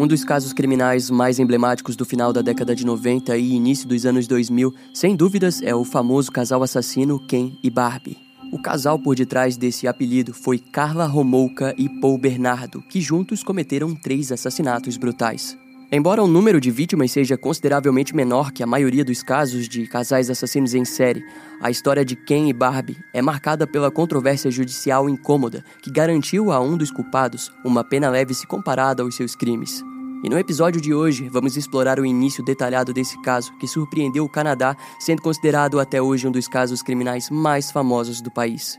Um dos casos criminais mais emblemáticos do final da década de 90 e início dos anos 2000, sem dúvidas, é o famoso casal assassino Ken e Barbie. O casal por detrás desse apelido foi Carla Romolka e Paul Bernardo, que juntos cometeram três assassinatos brutais. Embora o número de vítimas seja consideravelmente menor que a maioria dos casos de casais assassinos em série, a história de Ken e Barbie é marcada pela controvérsia judicial incômoda que garantiu a um dos culpados uma pena leve se comparada aos seus crimes. E no episódio de hoje, vamos explorar o início detalhado desse caso que surpreendeu o Canadá, sendo considerado até hoje um dos casos criminais mais famosos do país.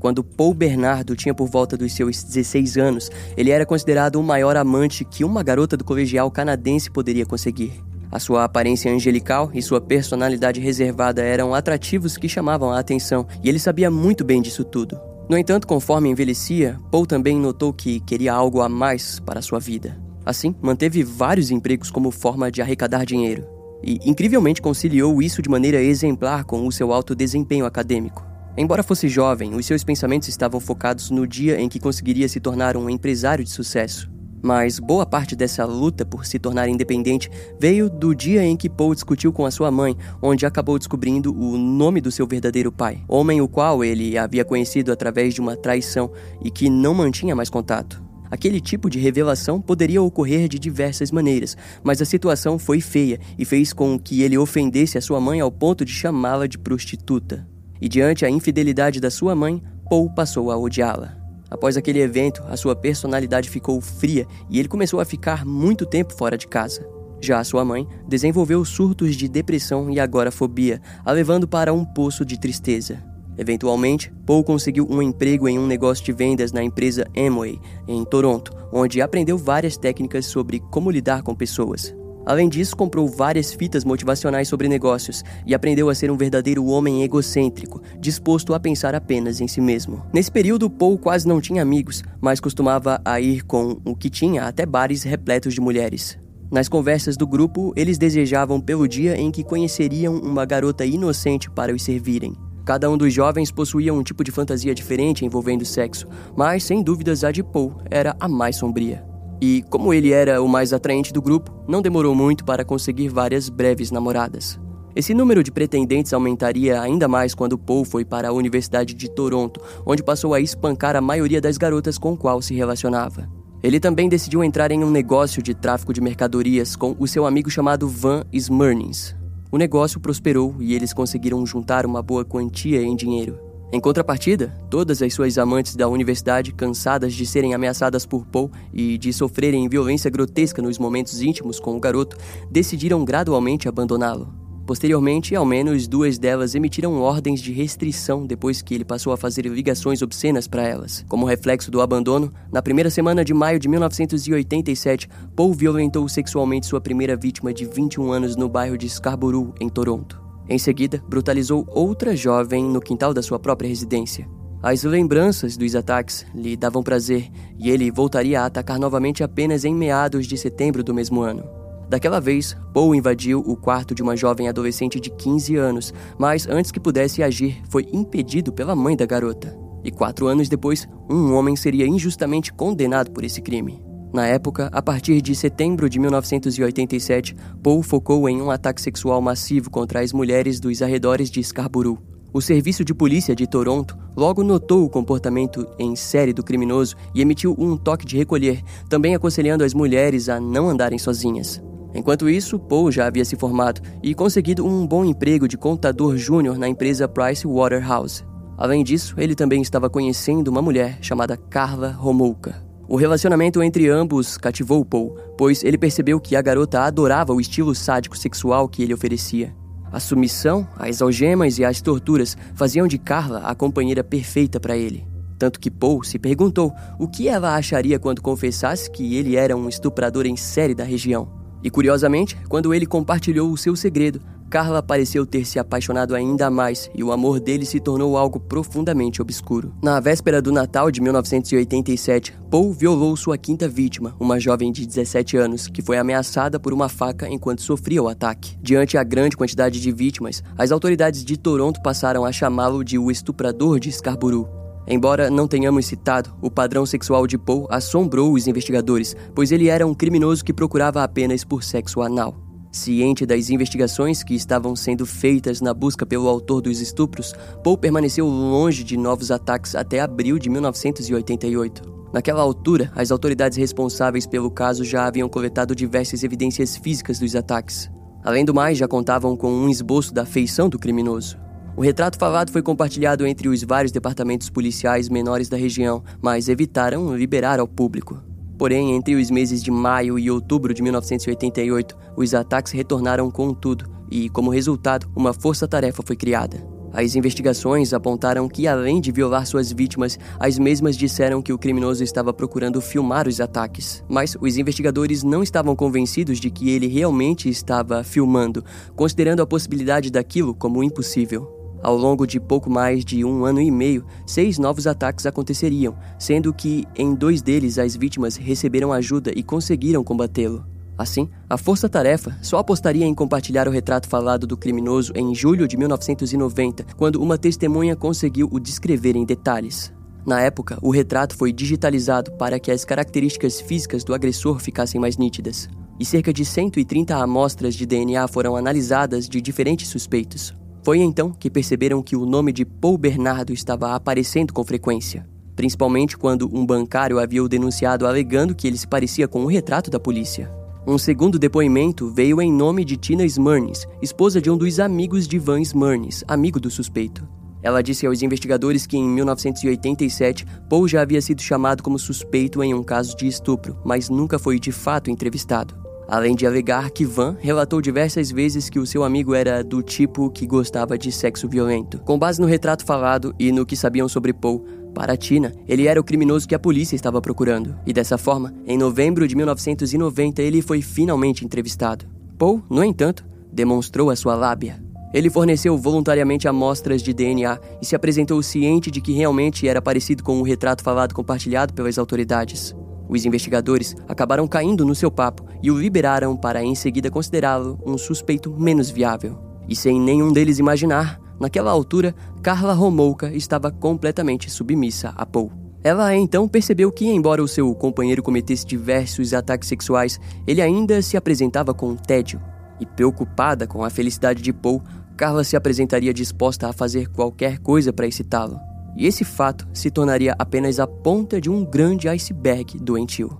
Quando Paul Bernardo tinha por volta dos seus 16 anos, ele era considerado o maior amante que uma garota do colegial canadense poderia conseguir. A sua aparência angelical e sua personalidade reservada eram atrativos que chamavam a atenção, e ele sabia muito bem disso tudo. No entanto, conforme envelhecia, Paul também notou que queria algo a mais para sua vida. Assim, manteve vários empregos como forma de arrecadar dinheiro. E, incrivelmente, conciliou isso de maneira exemplar com o seu alto desempenho acadêmico. Embora fosse jovem, os seus pensamentos estavam focados no dia em que conseguiria se tornar um empresário de sucesso. Mas boa parte dessa luta por se tornar independente veio do dia em que Paul discutiu com a sua mãe, onde acabou descobrindo o nome do seu verdadeiro pai, homem o qual ele havia conhecido através de uma traição e que não mantinha mais contato. Aquele tipo de revelação poderia ocorrer de diversas maneiras, mas a situação foi feia e fez com que ele ofendesse a sua mãe ao ponto de chamá-la de prostituta e diante a infidelidade da sua mãe, Paul passou a odiá-la. Após aquele evento, a sua personalidade ficou fria e ele começou a ficar muito tempo fora de casa. Já a sua mãe desenvolveu surtos de depressão e agorafobia, a levando para um poço de tristeza. Eventualmente, Paul conseguiu um emprego em um negócio de vendas na empresa Amway, em Toronto, onde aprendeu várias técnicas sobre como lidar com pessoas. Além disso, comprou várias fitas motivacionais sobre negócios e aprendeu a ser um verdadeiro homem egocêntrico, disposto a pensar apenas em si mesmo. Nesse período, Paul quase não tinha amigos, mas costumava a ir com o que tinha até bares repletos de mulheres. Nas conversas do grupo, eles desejavam pelo dia em que conheceriam uma garota inocente para os servirem. Cada um dos jovens possuía um tipo de fantasia diferente envolvendo sexo, mas sem dúvidas a de Paul era a mais sombria. E, como ele era o mais atraente do grupo, não demorou muito para conseguir várias breves namoradas. Esse número de pretendentes aumentaria ainda mais quando Paul foi para a Universidade de Toronto, onde passou a espancar a maioria das garotas com qual se relacionava. Ele também decidiu entrar em um negócio de tráfico de mercadorias com o seu amigo chamado Van Smernins. O negócio prosperou e eles conseguiram juntar uma boa quantia em dinheiro. Em contrapartida, todas as suas amantes da universidade, cansadas de serem ameaçadas por Paul e de sofrerem violência grotesca nos momentos íntimos com o garoto, decidiram gradualmente abandoná-lo. Posteriormente, ao menos duas delas emitiram ordens de restrição depois que ele passou a fazer ligações obscenas para elas. Como reflexo do abandono, na primeira semana de maio de 1987, Paul violentou sexualmente sua primeira vítima de 21 anos no bairro de Scarborough, em Toronto. Em seguida, brutalizou outra jovem no quintal da sua própria residência. As lembranças dos ataques lhe davam prazer e ele voltaria a atacar novamente apenas em meados de setembro do mesmo ano. Daquela vez, Paul invadiu o quarto de uma jovem adolescente de 15 anos, mas antes que pudesse agir, foi impedido pela mãe da garota. E quatro anos depois, um homem seria injustamente condenado por esse crime. Na época, a partir de setembro de 1987, Paul focou em um ataque sexual massivo contra as mulheres dos arredores de Scarborough. O Serviço de Polícia de Toronto logo notou o comportamento em série do criminoso e emitiu um toque de recolher, também aconselhando as mulheres a não andarem sozinhas. Enquanto isso, Paul já havia se formado e conseguido um bom emprego de contador júnior na empresa Price Waterhouse. Além disso, ele também estava conhecendo uma mulher chamada Carla Romolka. O relacionamento entre ambos cativou Paul, pois ele percebeu que a garota adorava o estilo sádico sexual que ele oferecia. A submissão, as algemas e as torturas faziam de Carla a companheira perfeita para ele. Tanto que Paul se perguntou o que ela acharia quando confessasse que ele era um estuprador em série da região. E curiosamente, quando ele compartilhou o seu segredo, Carla pareceu ter se apaixonado ainda mais e o amor dele se tornou algo profundamente obscuro. Na véspera do Natal de 1987, Paul violou sua quinta vítima, uma jovem de 17 anos, que foi ameaçada por uma faca enquanto sofria o ataque. Diante a grande quantidade de vítimas, as autoridades de Toronto passaram a chamá-lo de o estuprador de Scarborough. Embora não tenhamos citado, o padrão sexual de Paul assombrou os investigadores, pois ele era um criminoso que procurava apenas por sexo anal. Ciente das investigações que estavam sendo feitas na busca pelo autor dos estupros, Paul permaneceu longe de novos ataques até abril de 1988. Naquela altura, as autoridades responsáveis pelo caso já haviam coletado diversas evidências físicas dos ataques. Além do mais, já contavam com um esboço da feição do criminoso. O retrato falado foi compartilhado entre os vários departamentos policiais menores da região, mas evitaram liberar ao público. Porém, entre os meses de maio e outubro de 1988, os ataques retornaram com tudo e, como resultado, uma força-tarefa foi criada. As investigações apontaram que, além de violar suas vítimas, as mesmas disseram que o criminoso estava procurando filmar os ataques. Mas os investigadores não estavam convencidos de que ele realmente estava filmando, considerando a possibilidade daquilo como impossível. Ao longo de pouco mais de um ano e meio, seis novos ataques aconteceriam, sendo que em dois deles as vítimas receberam ajuda e conseguiram combatê-lo. Assim, a Força Tarefa só apostaria em compartilhar o retrato falado do criminoso em julho de 1990, quando uma testemunha conseguiu o descrever em detalhes. Na época, o retrato foi digitalizado para que as características físicas do agressor ficassem mais nítidas, e cerca de 130 amostras de DNA foram analisadas de diferentes suspeitos. Foi então que perceberam que o nome de Paul Bernardo estava aparecendo com frequência, principalmente quando um bancário havia o denunciado alegando que ele se parecia com um retrato da polícia. Um segundo depoimento veio em nome de Tina Smurnis, esposa de um dos amigos de Van Smurnis, amigo do suspeito. Ela disse aos investigadores que em 1987 Paul já havia sido chamado como suspeito em um caso de estupro, mas nunca foi de fato entrevistado. Além de alegar que Van relatou diversas vezes que o seu amigo era do tipo que gostava de sexo violento. Com base no retrato falado e no que sabiam sobre Paul, para Tina, ele era o criminoso que a polícia estava procurando. E dessa forma, em novembro de 1990, ele foi finalmente entrevistado. Paul, no entanto, demonstrou a sua lábia. Ele forneceu voluntariamente amostras de DNA e se apresentou ciente de que realmente era parecido com o retrato falado compartilhado pelas autoridades. Os investigadores acabaram caindo no seu papo e o liberaram para em seguida considerá-lo um suspeito menos viável. E sem nenhum deles imaginar, naquela altura, Carla Romouka estava completamente submissa a Paul. Ela então percebeu que, embora o seu companheiro cometesse diversos ataques sexuais, ele ainda se apresentava com tédio. E preocupada com a felicidade de Paul, Carla se apresentaria disposta a fazer qualquer coisa para excitá-lo e esse fato se tornaria apenas a ponta de um grande iceberg doentio.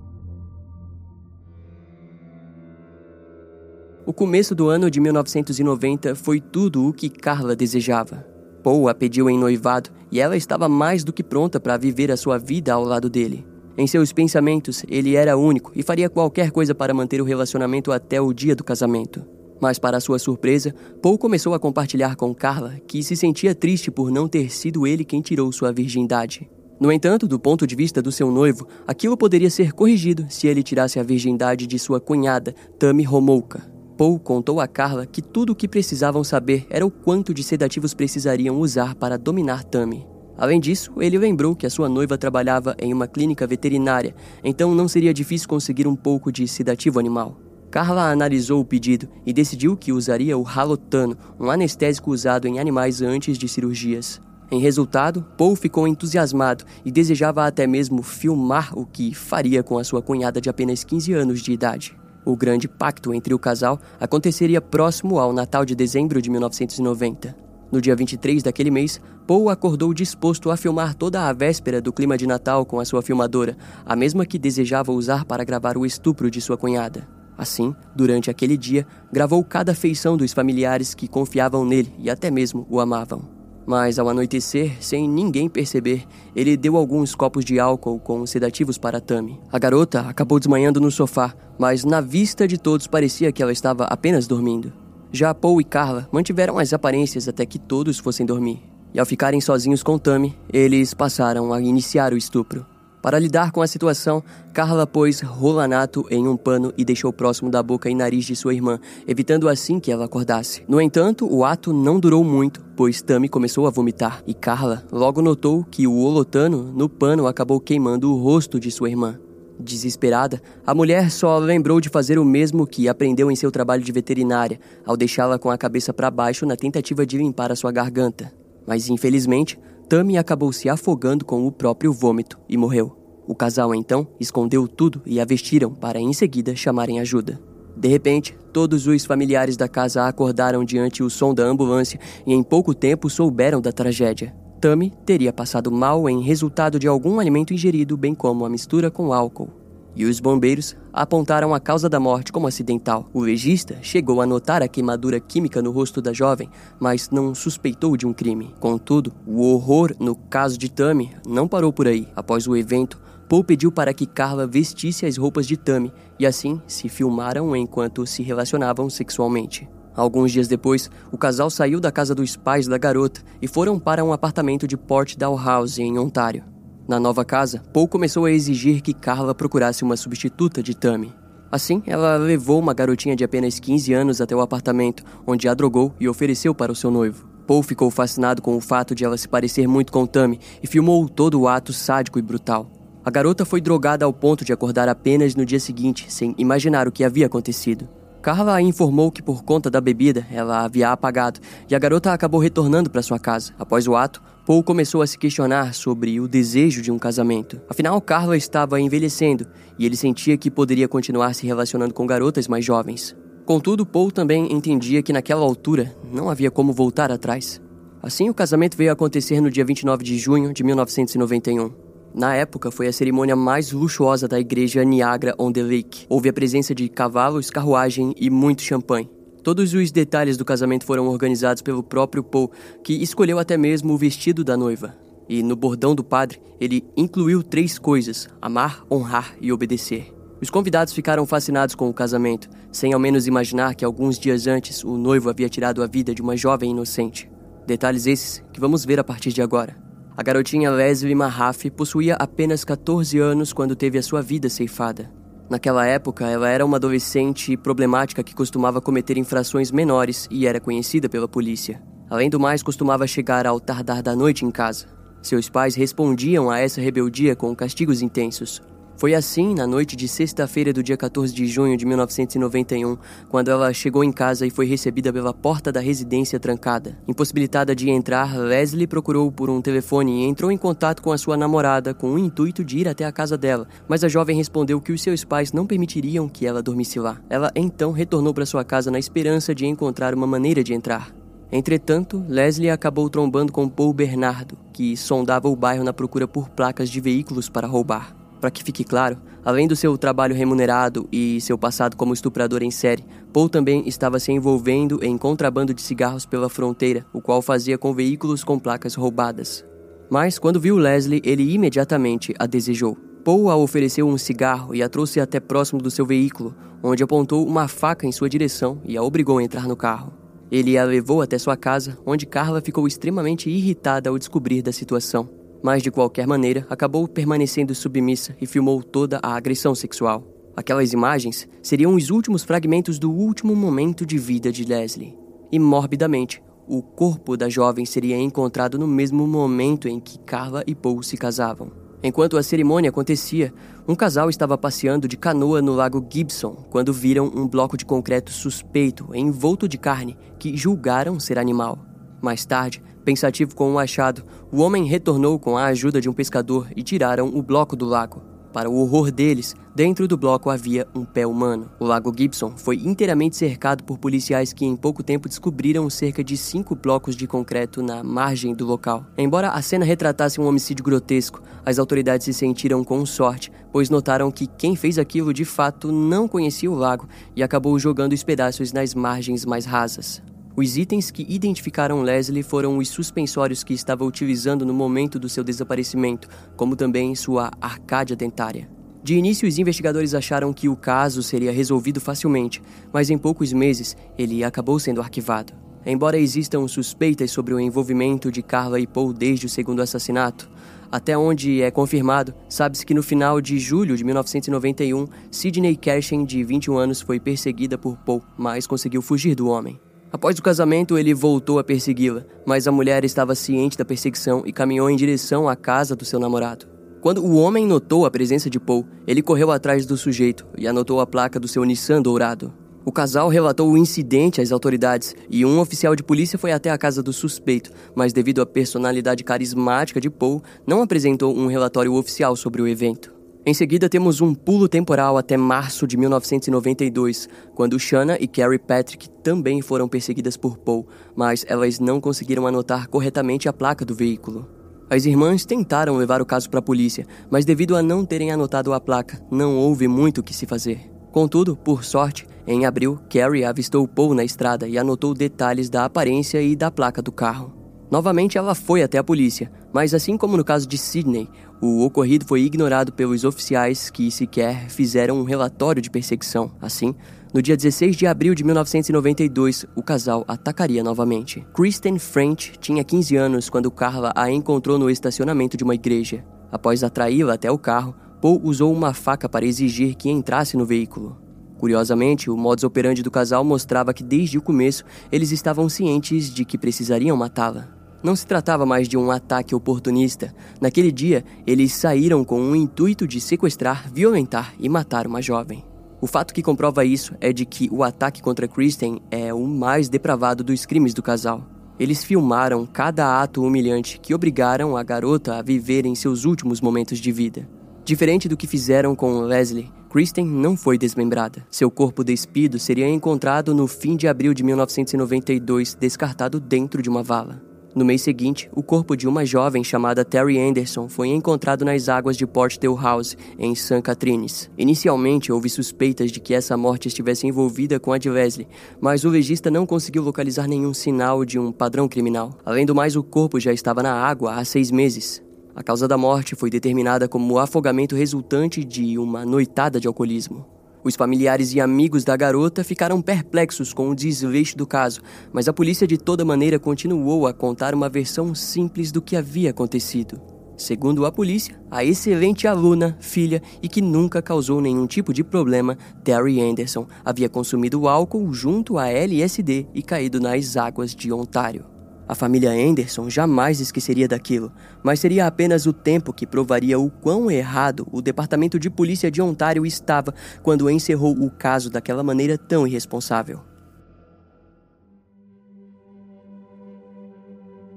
O começo do ano de 1990 foi tudo o que Carla desejava. Paul a pediu em noivado e ela estava mais do que pronta para viver a sua vida ao lado dele. Em seus pensamentos, ele era único e faria qualquer coisa para manter o relacionamento até o dia do casamento. Mas, para sua surpresa, Paul começou a compartilhar com Carla que se sentia triste por não ter sido ele quem tirou sua virgindade. No entanto, do ponto de vista do seu noivo, aquilo poderia ser corrigido se ele tirasse a virgindade de sua cunhada, Tammy Romouka. Paul contou a Carla que tudo o que precisavam saber era o quanto de sedativos precisariam usar para dominar Tammy. Além disso, ele lembrou que a sua noiva trabalhava em uma clínica veterinária, então não seria difícil conseguir um pouco de sedativo animal. Carla analisou o pedido e decidiu que usaria o halotano, um anestésico usado em animais antes de cirurgias. Em resultado, Paul ficou entusiasmado e desejava até mesmo filmar o que faria com a sua cunhada de apenas 15 anos de idade. O grande pacto entre o casal aconteceria próximo ao Natal de dezembro de 1990. No dia 23 daquele mês, Paul acordou disposto a filmar toda a véspera do clima de Natal com a sua filmadora, a mesma que desejava usar para gravar o estupro de sua cunhada. Assim, durante aquele dia, gravou cada feição dos familiares que confiavam nele e até mesmo o amavam. Mas ao anoitecer, sem ninguém perceber, ele deu alguns copos de álcool com sedativos para Tammy. A garota acabou desmanhando no sofá, mas na vista de todos parecia que ela estava apenas dormindo. Já Paul e Carla mantiveram as aparências até que todos fossem dormir. E ao ficarem sozinhos com Tammy, eles passaram a iniciar o estupro. Para lidar com a situação, Carla pôs rolanato em um pano e deixou próximo da boca e nariz de sua irmã, evitando assim que ela acordasse. No entanto, o ato não durou muito, pois Tami começou a vomitar e Carla logo notou que o holotano no pano acabou queimando o rosto de sua irmã. Desesperada, a mulher só lembrou de fazer o mesmo que aprendeu em seu trabalho de veterinária, ao deixá-la com a cabeça para baixo na tentativa de limpar a sua garganta. Mas infelizmente, Tammy acabou se afogando com o próprio vômito e morreu. O casal então escondeu tudo e a vestiram para em seguida chamarem ajuda. De repente, todos os familiares da casa acordaram diante o som da ambulância e em pouco tempo souberam da tragédia. Tammy teria passado mal em resultado de algum alimento ingerido, bem como a mistura com álcool e os bombeiros apontaram a causa da morte como acidental. O legista chegou a notar a queimadura química no rosto da jovem, mas não suspeitou de um crime. Contudo, o horror no caso de Tammy não parou por aí. Após o evento, Paul pediu para que Carla vestisse as roupas de Tammy e assim se filmaram enquanto se relacionavam sexualmente. Alguns dias depois, o casal saiu da casa dos pais da garota e foram para um apartamento de Port Dalhousie, em Ontário. Na nova casa, Paul começou a exigir que Carla procurasse uma substituta de Tammy. Assim, ela levou uma garotinha de apenas 15 anos até o apartamento, onde a drogou e ofereceu para o seu noivo. Paul ficou fascinado com o fato de ela se parecer muito com Tammy e filmou todo o ato sádico e brutal. A garota foi drogada ao ponto de acordar apenas no dia seguinte, sem imaginar o que havia acontecido. Carla informou que por conta da bebida ela havia apagado e a garota acabou retornando para sua casa. Após o ato, Paul começou a se questionar sobre o desejo de um casamento. Afinal, Carla estava envelhecendo e ele sentia que poderia continuar se relacionando com garotas mais jovens. Contudo, Paul também entendia que naquela altura não havia como voltar atrás. Assim, o casamento veio a acontecer no dia 29 de junho de 1991. Na época, foi a cerimônia mais luxuosa da igreja Niagara on the Lake. Houve a presença de cavalos, carruagem e muito champanhe. Todos os detalhes do casamento foram organizados pelo próprio Paul, que escolheu até mesmo o vestido da noiva. E no bordão do padre, ele incluiu três coisas: amar, honrar e obedecer. Os convidados ficaram fascinados com o casamento, sem ao menos imaginar que alguns dias antes o noivo havia tirado a vida de uma jovem inocente. Detalhes esses que vamos ver a partir de agora. A garotinha Leslie Mahaf possuía apenas 14 anos quando teve a sua vida ceifada. Naquela época, ela era uma adolescente problemática que costumava cometer infrações menores e era conhecida pela polícia. Além do mais, costumava chegar ao tardar da noite em casa. Seus pais respondiam a essa rebeldia com castigos intensos, foi assim na noite de sexta-feira do dia 14 de junho de 1991, quando ela chegou em casa e foi recebida pela porta da residência trancada. Impossibilitada de entrar, Leslie procurou por um telefone e entrou em contato com a sua namorada com o intuito de ir até a casa dela, mas a jovem respondeu que os seus pais não permitiriam que ela dormisse lá. Ela então retornou para sua casa na esperança de encontrar uma maneira de entrar. Entretanto, Leslie acabou trombando com Paul Bernardo, que sondava o bairro na procura por placas de veículos para roubar. Para que fique claro, além do seu trabalho remunerado e seu passado como estuprador em série, Paul também estava se envolvendo em contrabando de cigarros pela fronteira, o qual fazia com veículos com placas roubadas. Mas quando viu Leslie, ele imediatamente a desejou. Paul a ofereceu um cigarro e a trouxe até próximo do seu veículo, onde apontou uma faca em sua direção e a obrigou a entrar no carro. Ele a levou até sua casa, onde Carla ficou extremamente irritada ao descobrir da situação mas de qualquer maneira acabou permanecendo submissa e filmou toda a agressão sexual. Aquelas imagens seriam os últimos fragmentos do último momento de vida de Leslie. E morbidamente, o corpo da jovem seria encontrado no mesmo momento em que Carla e Paul se casavam. Enquanto a cerimônia acontecia, um casal estava passeando de canoa no lago Gibson quando viram um bloco de concreto suspeito envolto de carne que julgaram ser animal. Mais tarde, Pensativo com o um achado, o homem retornou com a ajuda de um pescador e tiraram o bloco do lago. Para o horror deles, dentro do bloco havia um pé humano. O Lago Gibson foi inteiramente cercado por policiais que em pouco tempo descobriram cerca de cinco blocos de concreto na margem do local. Embora a cena retratasse um homicídio grotesco, as autoridades se sentiram com sorte, pois notaram que quem fez aquilo de fato não conhecia o lago e acabou jogando os pedaços nas margens mais rasas. Os itens que identificaram Leslie foram os suspensórios que estava utilizando no momento do seu desaparecimento, como também sua arcádia dentária. De início, os investigadores acharam que o caso seria resolvido facilmente, mas em poucos meses ele acabou sendo arquivado. Embora existam suspeitas sobre o envolvimento de Carla e Paul desde o segundo assassinato, Até onde é confirmado, sabe-se que no final de julho de 1991, Sidney Cashin, de 21 anos, foi perseguida por Paul, mas conseguiu fugir do homem. Após o casamento, ele voltou a persegui-la, mas a mulher estava ciente da perseguição e caminhou em direção à casa do seu namorado. Quando o homem notou a presença de Paul, ele correu atrás do sujeito e anotou a placa do seu Nissan dourado. O casal relatou o incidente às autoridades e um oficial de polícia foi até a casa do suspeito, mas devido à personalidade carismática de Paul, não apresentou um relatório oficial sobre o evento. Em seguida, temos um pulo temporal até março de 1992, quando Shanna e Carrie Patrick também foram perseguidas por Paul, mas elas não conseguiram anotar corretamente a placa do veículo. As irmãs tentaram levar o caso para a polícia, mas devido a não terem anotado a placa, não houve muito o que se fazer. Contudo, por sorte, em abril, Carrie avistou Paul na estrada e anotou detalhes da aparência e da placa do carro. Novamente, ela foi até a polícia, mas assim como no caso de Sidney, o ocorrido foi ignorado pelos oficiais que sequer fizeram um relatório de perseguição. Assim, no dia 16 de abril de 1992, o casal atacaria novamente. Kristen French tinha 15 anos quando Carla a encontrou no estacionamento de uma igreja. Após atraí-la até o carro, Paul usou uma faca para exigir que entrasse no veículo. Curiosamente, o modus operandi do casal mostrava que desde o começo eles estavam cientes de que precisariam matá-la. Não se tratava mais de um ataque oportunista. Naquele dia, eles saíram com o intuito de sequestrar, violentar e matar uma jovem. O fato que comprova isso é de que o ataque contra Kristen é o mais depravado dos crimes do casal. Eles filmaram cada ato humilhante que obrigaram a garota a viver em seus últimos momentos de vida. Diferente do que fizeram com Leslie, Kristen não foi desmembrada. Seu corpo despido seria encontrado no fim de abril de 1992, descartado dentro de uma vala. No mês seguinte, o corpo de uma jovem chamada Terry Anderson foi encontrado nas águas de Portdale House, em St. Catharines. Inicialmente, houve suspeitas de que essa morte estivesse envolvida com a de Leslie, mas o legista não conseguiu localizar nenhum sinal de um padrão criminal. Além do mais, o corpo já estava na água há seis meses. A causa da morte foi determinada como o afogamento resultante de uma noitada de alcoolismo. Os familiares e amigos da garota ficaram perplexos com o desfecho do caso, mas a polícia de toda maneira continuou a contar uma versão simples do que havia acontecido. Segundo a polícia, a excelente aluna, filha e que nunca causou nenhum tipo de problema, Terry Anderson havia consumido álcool junto a LSD e caído nas águas de Ontário. A família Anderson jamais esqueceria daquilo, mas seria apenas o tempo que provaria o quão errado o Departamento de Polícia de Ontário estava quando encerrou o caso daquela maneira tão irresponsável.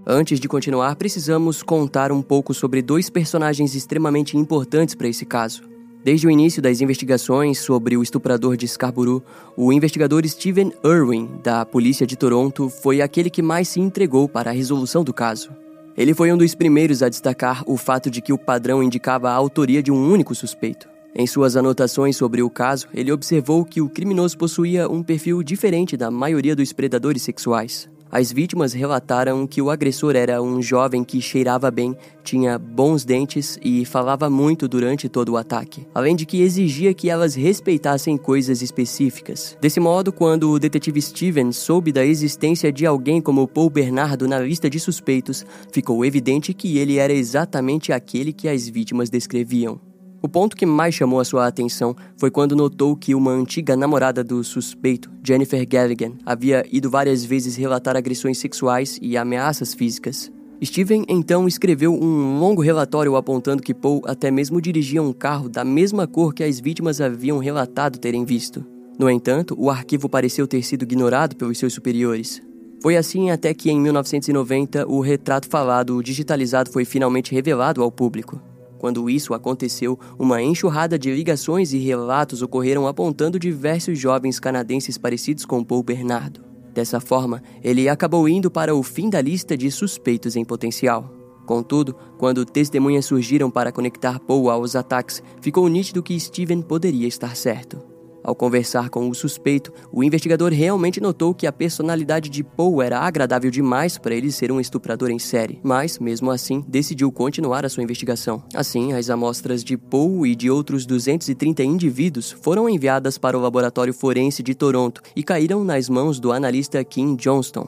Antes de continuar, precisamos contar um pouco sobre dois personagens extremamente importantes para esse caso. Desde o início das investigações sobre o estuprador de Scarborough, o investigador Steven Irwin, da polícia de Toronto, foi aquele que mais se entregou para a resolução do caso. Ele foi um dos primeiros a destacar o fato de que o padrão indicava a autoria de um único suspeito. Em suas anotações sobre o caso, ele observou que o criminoso possuía um perfil diferente da maioria dos predadores sexuais. As vítimas relataram que o agressor era um jovem que cheirava bem, tinha bons dentes e falava muito durante todo o ataque, além de que exigia que elas respeitassem coisas específicas. Desse modo, quando o detetive Steven soube da existência de alguém como Paul Bernardo na lista de suspeitos, ficou evidente que ele era exatamente aquele que as vítimas descreviam. O ponto que mais chamou a sua atenção foi quando notou que uma antiga namorada do suspeito, Jennifer Galligan, havia ido várias vezes relatar agressões sexuais e ameaças físicas. Steven então escreveu um longo relatório apontando que Paul até mesmo dirigia um carro da mesma cor que as vítimas haviam relatado terem visto. No entanto, o arquivo pareceu ter sido ignorado pelos seus superiores. Foi assim até que em 1990 o retrato falado digitalizado foi finalmente revelado ao público. Quando isso aconteceu, uma enxurrada de ligações e relatos ocorreram apontando diversos jovens canadenses parecidos com Paul Bernardo. Dessa forma, ele acabou indo para o fim da lista de suspeitos em potencial. Contudo, quando testemunhas surgiram para conectar Paul aos ataques, ficou nítido que Steven poderia estar certo. Ao conversar com o suspeito, o investigador realmente notou que a personalidade de Paul era agradável demais para ele ser um estuprador em série, mas, mesmo assim, decidiu continuar a sua investigação. Assim, as amostras de Paul e de outros 230 indivíduos foram enviadas para o laboratório forense de Toronto e caíram nas mãos do analista Kim Johnston.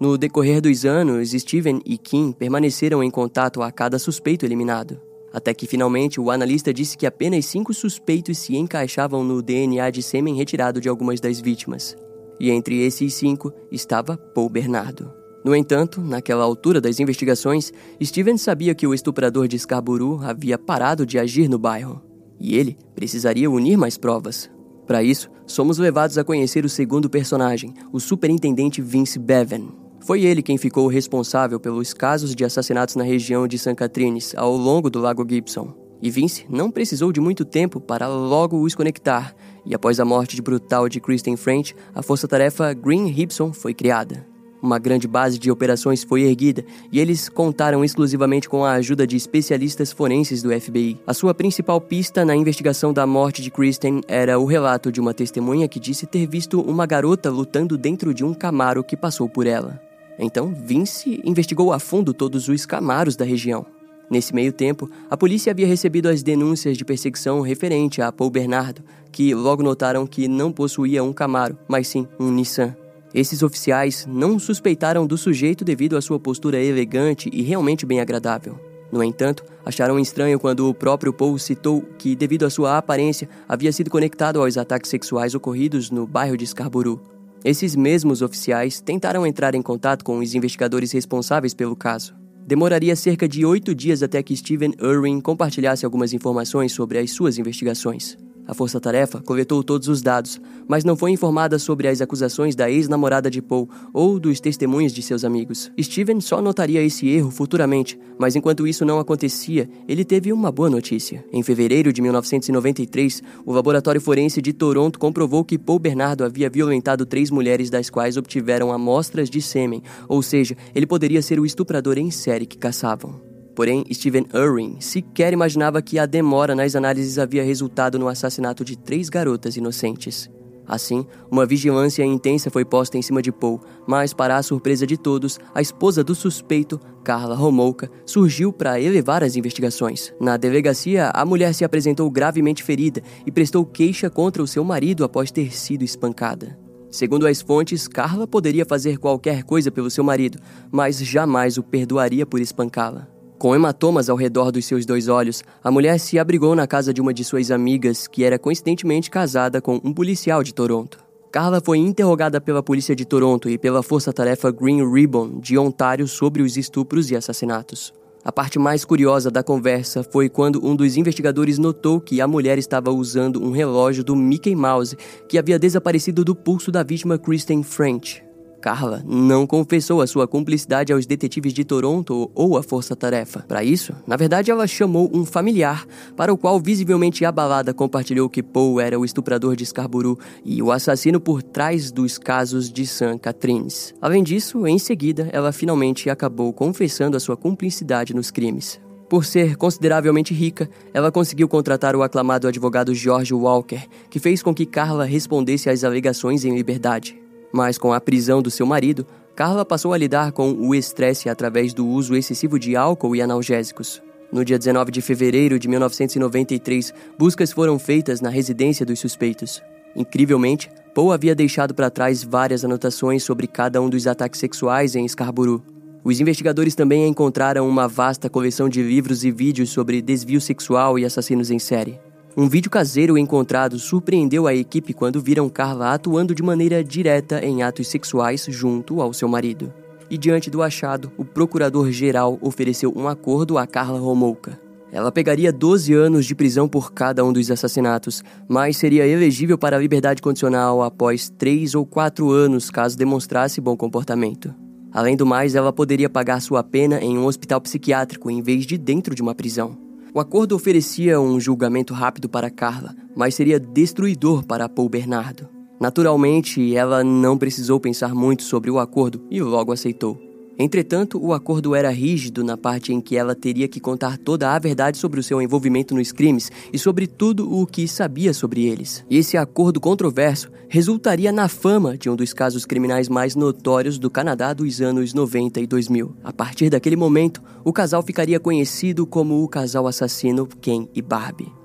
No decorrer dos anos, Steven e Kim permaneceram em contato a cada suspeito eliminado. Até que finalmente o analista disse que apenas cinco suspeitos se encaixavam no DNA de sêmen retirado de algumas das vítimas. E entre esses cinco estava Paul Bernardo. No entanto, naquela altura das investigações, Steven sabia que o estuprador de Scarborough havia parado de agir no bairro. E ele precisaria unir mais provas. Para isso, somos levados a conhecer o segundo personagem, o superintendente Vince Bevan. Foi ele quem ficou responsável pelos casos de assassinatos na região de St. Catharines ao longo do Lago Gibson. E Vince não precisou de muito tempo para logo os conectar, e após a morte brutal de Kristen French, a força-tarefa Green Gibson foi criada. Uma grande base de operações foi erguida e eles contaram exclusivamente com a ajuda de especialistas forenses do FBI. A sua principal pista na investigação da morte de Kristen era o relato de uma testemunha que disse ter visto uma garota lutando dentro de um camaro que passou por ela. Então, Vince investigou a fundo todos os camaros da região. Nesse meio tempo, a polícia havia recebido as denúncias de perseguição referente a Paul Bernardo, que logo notaram que não possuía um Camaro, mas sim um Nissan. Esses oficiais não suspeitaram do sujeito devido à sua postura elegante e realmente bem agradável. No entanto, acharam estranho quando o próprio Paul citou que, devido à sua aparência, havia sido conectado aos ataques sexuais ocorridos no bairro de Scarborough. Esses mesmos oficiais tentaram entrar em contato com os investigadores responsáveis pelo caso. Demoraria cerca de oito dias até que Steven Irwin compartilhasse algumas informações sobre as suas investigações. A força-tarefa coletou todos os dados, mas não foi informada sobre as acusações da ex-namorada de Paul ou dos testemunhos de seus amigos. Steven só notaria esse erro futuramente, mas enquanto isso não acontecia, ele teve uma boa notícia. Em fevereiro de 1993, o laboratório forense de Toronto comprovou que Paul Bernardo havia violentado três mulheres das quais obtiveram amostras de sêmen, ou seja, ele poderia ser o estuprador em série que caçavam. Porém, Steven Irwin sequer imaginava que a demora nas análises havia resultado no assassinato de três garotas inocentes. Assim, uma vigilância intensa foi posta em cima de Paul, mas, para a surpresa de todos, a esposa do suspeito, Carla Romolka, surgiu para elevar as investigações. Na delegacia, a mulher se apresentou gravemente ferida e prestou queixa contra o seu marido após ter sido espancada. Segundo as fontes, Carla poderia fazer qualquer coisa pelo seu marido, mas jamais o perdoaria por espancá-la. Com hematomas ao redor dos seus dois olhos, a mulher se abrigou na casa de uma de suas amigas, que era coincidentemente casada com um policial de Toronto. Carla foi interrogada pela polícia de Toronto e pela força-tarefa Green Ribbon de Ontário sobre os estupros e assassinatos. A parte mais curiosa da conversa foi quando um dos investigadores notou que a mulher estava usando um relógio do Mickey Mouse que havia desaparecido do pulso da vítima Kristen French. Carla não confessou a sua cumplicidade aos detetives de Toronto ou à força-tarefa. Para isso, na verdade, ela chamou um familiar, para o qual, visivelmente abalada, compartilhou que Paul era o estuprador de Scarborough e o assassino por trás dos casos de St. Catharines. Além disso, em seguida, ela finalmente acabou confessando a sua cumplicidade nos crimes. Por ser consideravelmente rica, ela conseguiu contratar o aclamado advogado George Walker, que fez com que Carla respondesse às alegações em liberdade. Mas com a prisão do seu marido, Carla passou a lidar com o estresse através do uso excessivo de álcool e analgésicos. No dia 19 de fevereiro de 1993, buscas foram feitas na residência dos suspeitos. Incrivelmente, Paul havia deixado para trás várias anotações sobre cada um dos ataques sexuais em Scarborough. Os investigadores também encontraram uma vasta coleção de livros e vídeos sobre desvio sexual e assassinos em série. Um vídeo caseiro encontrado surpreendeu a equipe quando viram Carla atuando de maneira direta em atos sexuais junto ao seu marido. E diante do achado, o procurador-geral ofereceu um acordo a Carla Romolka. Ela pegaria 12 anos de prisão por cada um dos assassinatos, mas seria elegível para a liberdade condicional após 3 ou 4 anos caso demonstrasse bom comportamento. Além do mais, ela poderia pagar sua pena em um hospital psiquiátrico em vez de dentro de uma prisão. O acordo oferecia um julgamento rápido para Carla, mas seria destruidor para Paul Bernardo. Naturalmente, ela não precisou pensar muito sobre o acordo e logo aceitou. Entretanto, o acordo era rígido na parte em que ela teria que contar toda a verdade sobre o seu envolvimento nos crimes e sobre tudo o que sabia sobre eles. E esse acordo controverso resultaria na fama de um dos casos criminais mais notórios do Canadá dos anos 90 e 2000. A partir daquele momento, o casal ficaria conhecido como o casal assassino Ken e Barbie.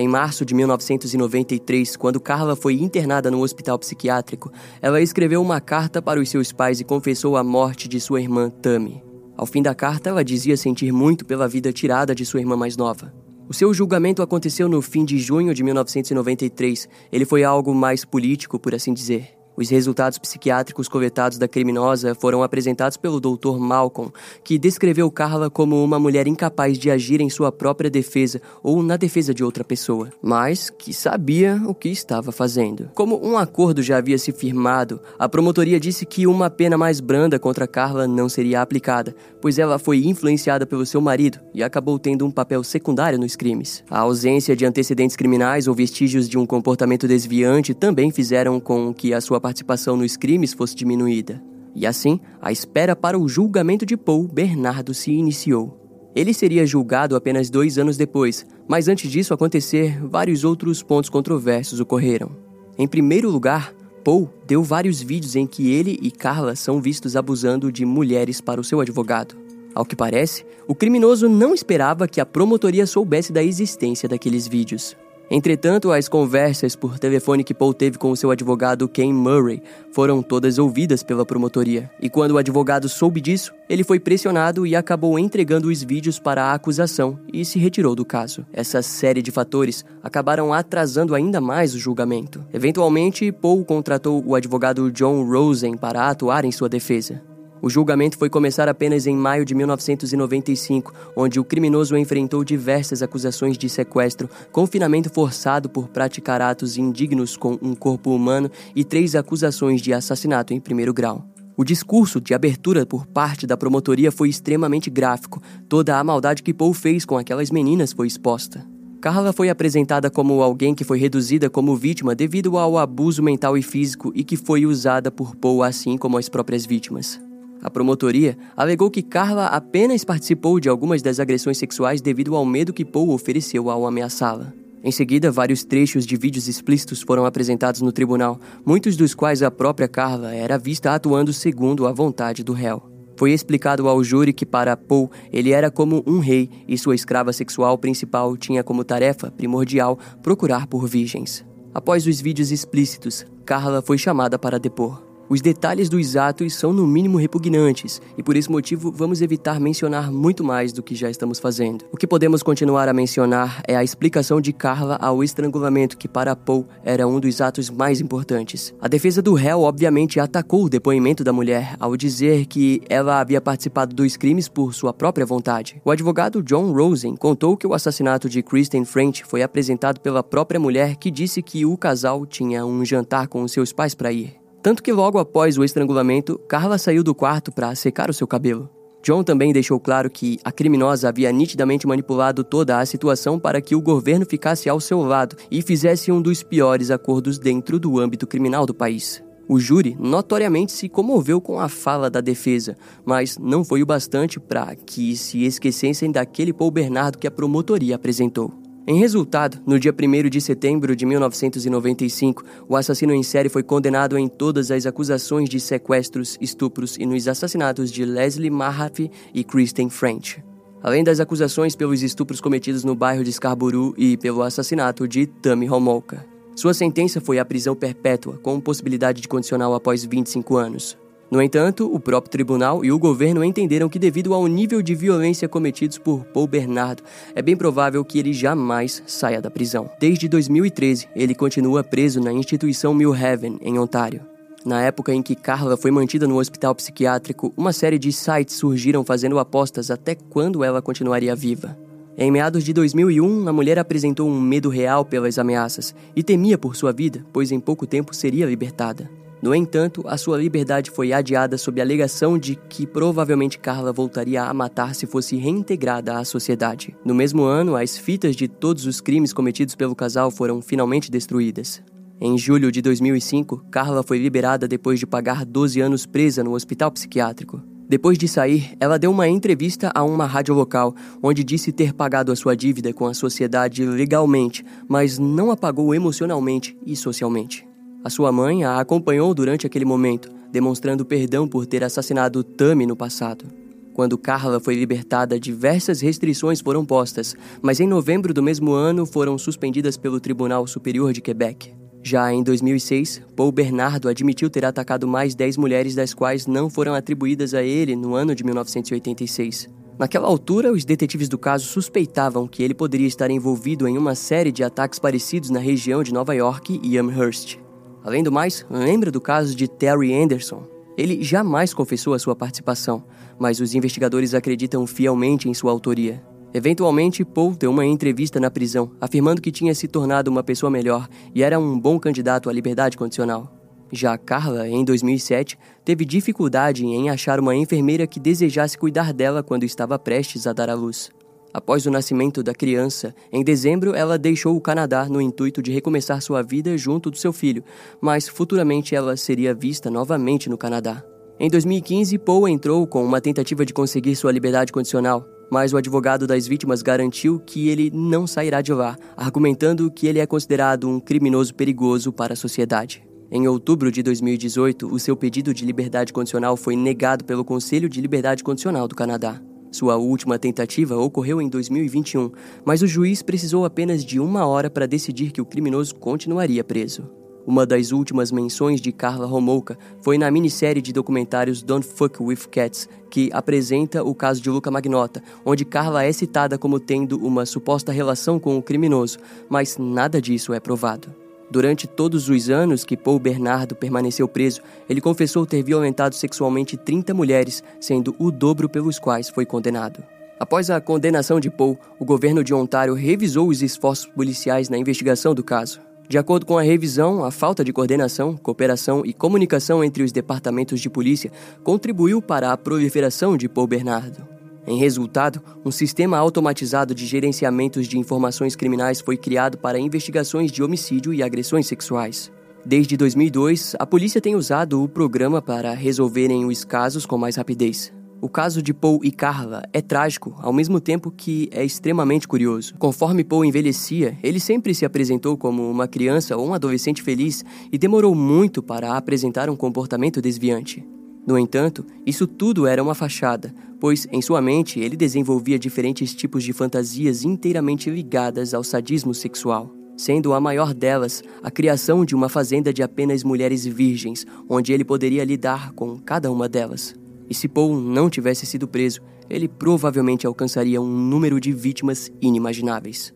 Em março de 1993, quando Carla foi internada no hospital psiquiátrico, ela escreveu uma carta para os seus pais e confessou a morte de sua irmã Tammy. Ao fim da carta, ela dizia sentir muito pela vida tirada de sua irmã mais nova. O seu julgamento aconteceu no fim de junho de 1993. Ele foi algo mais político, por assim dizer. Os resultados psiquiátricos coletados da criminosa foram apresentados pelo Dr. Malcolm, que descreveu Carla como uma mulher incapaz de agir em sua própria defesa ou na defesa de outra pessoa, mas que sabia o que estava fazendo. Como um acordo já havia se firmado, a promotoria disse que uma pena mais branda contra Carla não seria aplicada, pois ela foi influenciada pelo seu marido e acabou tendo um papel secundário nos crimes. A ausência de antecedentes criminais ou vestígios de um comportamento desviante também fizeram com que a sua participação nos crimes fosse diminuída. E assim, a espera para o julgamento de Paul Bernardo se iniciou. Ele seria julgado apenas dois anos depois, mas antes disso acontecer, vários outros pontos controversos ocorreram. Em primeiro lugar, Paul deu vários vídeos em que ele e Carla são vistos abusando de mulheres para o seu advogado. Ao que parece, o criminoso não esperava que a promotoria soubesse da existência daqueles vídeos. Entretanto, as conversas por telefone que Paul teve com o seu advogado Ken Murray foram todas ouvidas pela promotoria. E quando o advogado soube disso, ele foi pressionado e acabou entregando os vídeos para a acusação e se retirou do caso. Essa série de fatores acabaram atrasando ainda mais o julgamento. Eventualmente, Paul contratou o advogado John Rosen para atuar em sua defesa. O julgamento foi começar apenas em maio de 1995, onde o criminoso enfrentou diversas acusações de sequestro, confinamento forçado por praticar atos indignos com um corpo humano e três acusações de assassinato em primeiro grau. O discurso de abertura por parte da promotoria foi extremamente gráfico. Toda a maldade que Paul fez com aquelas meninas foi exposta. Carla foi apresentada como alguém que foi reduzida como vítima devido ao abuso mental e físico e que foi usada por Paul assim como as próprias vítimas. A promotoria alegou que Carla apenas participou de algumas das agressões sexuais devido ao medo que Paul ofereceu ao ameaçá-la. Em seguida, vários trechos de vídeos explícitos foram apresentados no tribunal, muitos dos quais a própria Carla era vista atuando segundo a vontade do réu. Foi explicado ao júri que para Paul ele era como um rei e sua escrava sexual principal tinha como tarefa primordial procurar por virgens. Após os vídeos explícitos, Carla foi chamada para depor. Os detalhes dos atos são no mínimo repugnantes e por esse motivo vamos evitar mencionar muito mais do que já estamos fazendo. O que podemos continuar a mencionar é a explicação de Carla ao estrangulamento que para Paul era um dos atos mais importantes. A defesa do réu obviamente atacou o depoimento da mulher ao dizer que ela havia participado dos crimes por sua própria vontade. O advogado John Rosen contou que o assassinato de Kristen French foi apresentado pela própria mulher que disse que o casal tinha um jantar com seus pais para ir. Tanto que logo após o estrangulamento, Carla saiu do quarto para secar o seu cabelo. John também deixou claro que a criminosa havia nitidamente manipulado toda a situação para que o governo ficasse ao seu lado e fizesse um dos piores acordos dentro do âmbito criminal do país. O júri notoriamente se comoveu com a fala da defesa, mas não foi o bastante para que se esquecessem daquele Paul Bernardo que a promotoria apresentou. Em resultado, no dia 1 de setembro de 1995, o assassino em série foi condenado em todas as acusações de sequestros, estupros e nos assassinatos de Leslie Mahaffey e Kristen French. Além das acusações pelos estupros cometidos no bairro de Scarborough e pelo assassinato de Tammy Homolka. Sua sentença foi a prisão perpétua, com possibilidade de condicional após 25 anos. No entanto, o próprio tribunal e o governo entenderam que, devido ao nível de violência cometidos por Paul Bernardo, é bem provável que ele jamais saia da prisão. Desde 2013, ele continua preso na instituição Millhaven, em Ontário. Na época em que Carla foi mantida no hospital psiquiátrico, uma série de sites surgiram fazendo apostas até quando ela continuaria viva. Em meados de 2001, a mulher apresentou um medo real pelas ameaças e temia por sua vida, pois em pouco tempo seria libertada. No entanto, a sua liberdade foi adiada sob a alegação de que provavelmente Carla voltaria a matar se fosse reintegrada à sociedade. No mesmo ano, as fitas de todos os crimes cometidos pelo casal foram finalmente destruídas. Em julho de 2005, Carla foi liberada depois de pagar 12 anos presa no hospital psiquiátrico. Depois de sair, ela deu uma entrevista a uma rádio local, onde disse ter pagado a sua dívida com a sociedade legalmente, mas não a pagou emocionalmente e socialmente. A sua mãe a acompanhou durante aquele momento, demonstrando perdão por ter assassinado Tami no passado. Quando Carla foi libertada, diversas restrições foram postas, mas em novembro do mesmo ano foram suspendidas pelo Tribunal Superior de Quebec. Já em 2006, Paul Bernardo admitiu ter atacado mais 10 mulheres, das quais não foram atribuídas a ele no ano de 1986. Naquela altura, os detetives do caso suspeitavam que ele poderia estar envolvido em uma série de ataques parecidos na região de Nova York e Amherst. Além do mais, lembra do caso de Terry Anderson? Ele jamais confessou a sua participação, mas os investigadores acreditam fielmente em sua autoria. Eventualmente, Paul deu uma entrevista na prisão, afirmando que tinha se tornado uma pessoa melhor e era um bom candidato à liberdade condicional. Já Carla, em 2007, teve dificuldade em achar uma enfermeira que desejasse cuidar dela quando estava prestes a dar à luz. Após o nascimento da criança, em dezembro ela deixou o Canadá no intuito de recomeçar sua vida junto do seu filho, mas futuramente ela seria vista novamente no Canadá. Em 2015, Paul entrou com uma tentativa de conseguir sua liberdade condicional, mas o advogado das vítimas garantiu que ele não sairá de lá, argumentando que ele é considerado um criminoso perigoso para a sociedade. Em outubro de 2018, o seu pedido de liberdade condicional foi negado pelo Conselho de Liberdade Condicional do Canadá. Sua última tentativa ocorreu em 2021, mas o juiz precisou apenas de uma hora para decidir que o criminoso continuaria preso. Uma das últimas menções de Carla Romolka foi na minissérie de documentários Don't Fuck With Cats, que apresenta o caso de Luca Magnotta, onde Carla é citada como tendo uma suposta relação com o criminoso, mas nada disso é provado. Durante todos os anos que Paul Bernardo permaneceu preso, ele confessou ter violentado sexualmente 30 mulheres, sendo o dobro pelos quais foi condenado. Após a condenação de Paul, o governo de Ontário revisou os esforços policiais na investigação do caso. De acordo com a revisão, a falta de coordenação, cooperação e comunicação entre os departamentos de polícia contribuiu para a proliferação de Paul Bernardo. Em resultado, um sistema automatizado de gerenciamentos de informações criminais foi criado para investigações de homicídio e agressões sexuais. Desde 2002, a polícia tem usado o programa para resolverem os casos com mais rapidez. O caso de Paul e Carla é trágico, ao mesmo tempo que é extremamente curioso. Conforme Paul envelhecia, ele sempre se apresentou como uma criança ou um adolescente feliz e demorou muito para apresentar um comportamento desviante. No entanto, isso tudo era uma fachada, pois em sua mente ele desenvolvia diferentes tipos de fantasias inteiramente ligadas ao sadismo sexual, sendo a maior delas a criação de uma fazenda de apenas mulheres virgens, onde ele poderia lidar com cada uma delas. E se Paul não tivesse sido preso, ele provavelmente alcançaria um número de vítimas inimagináveis.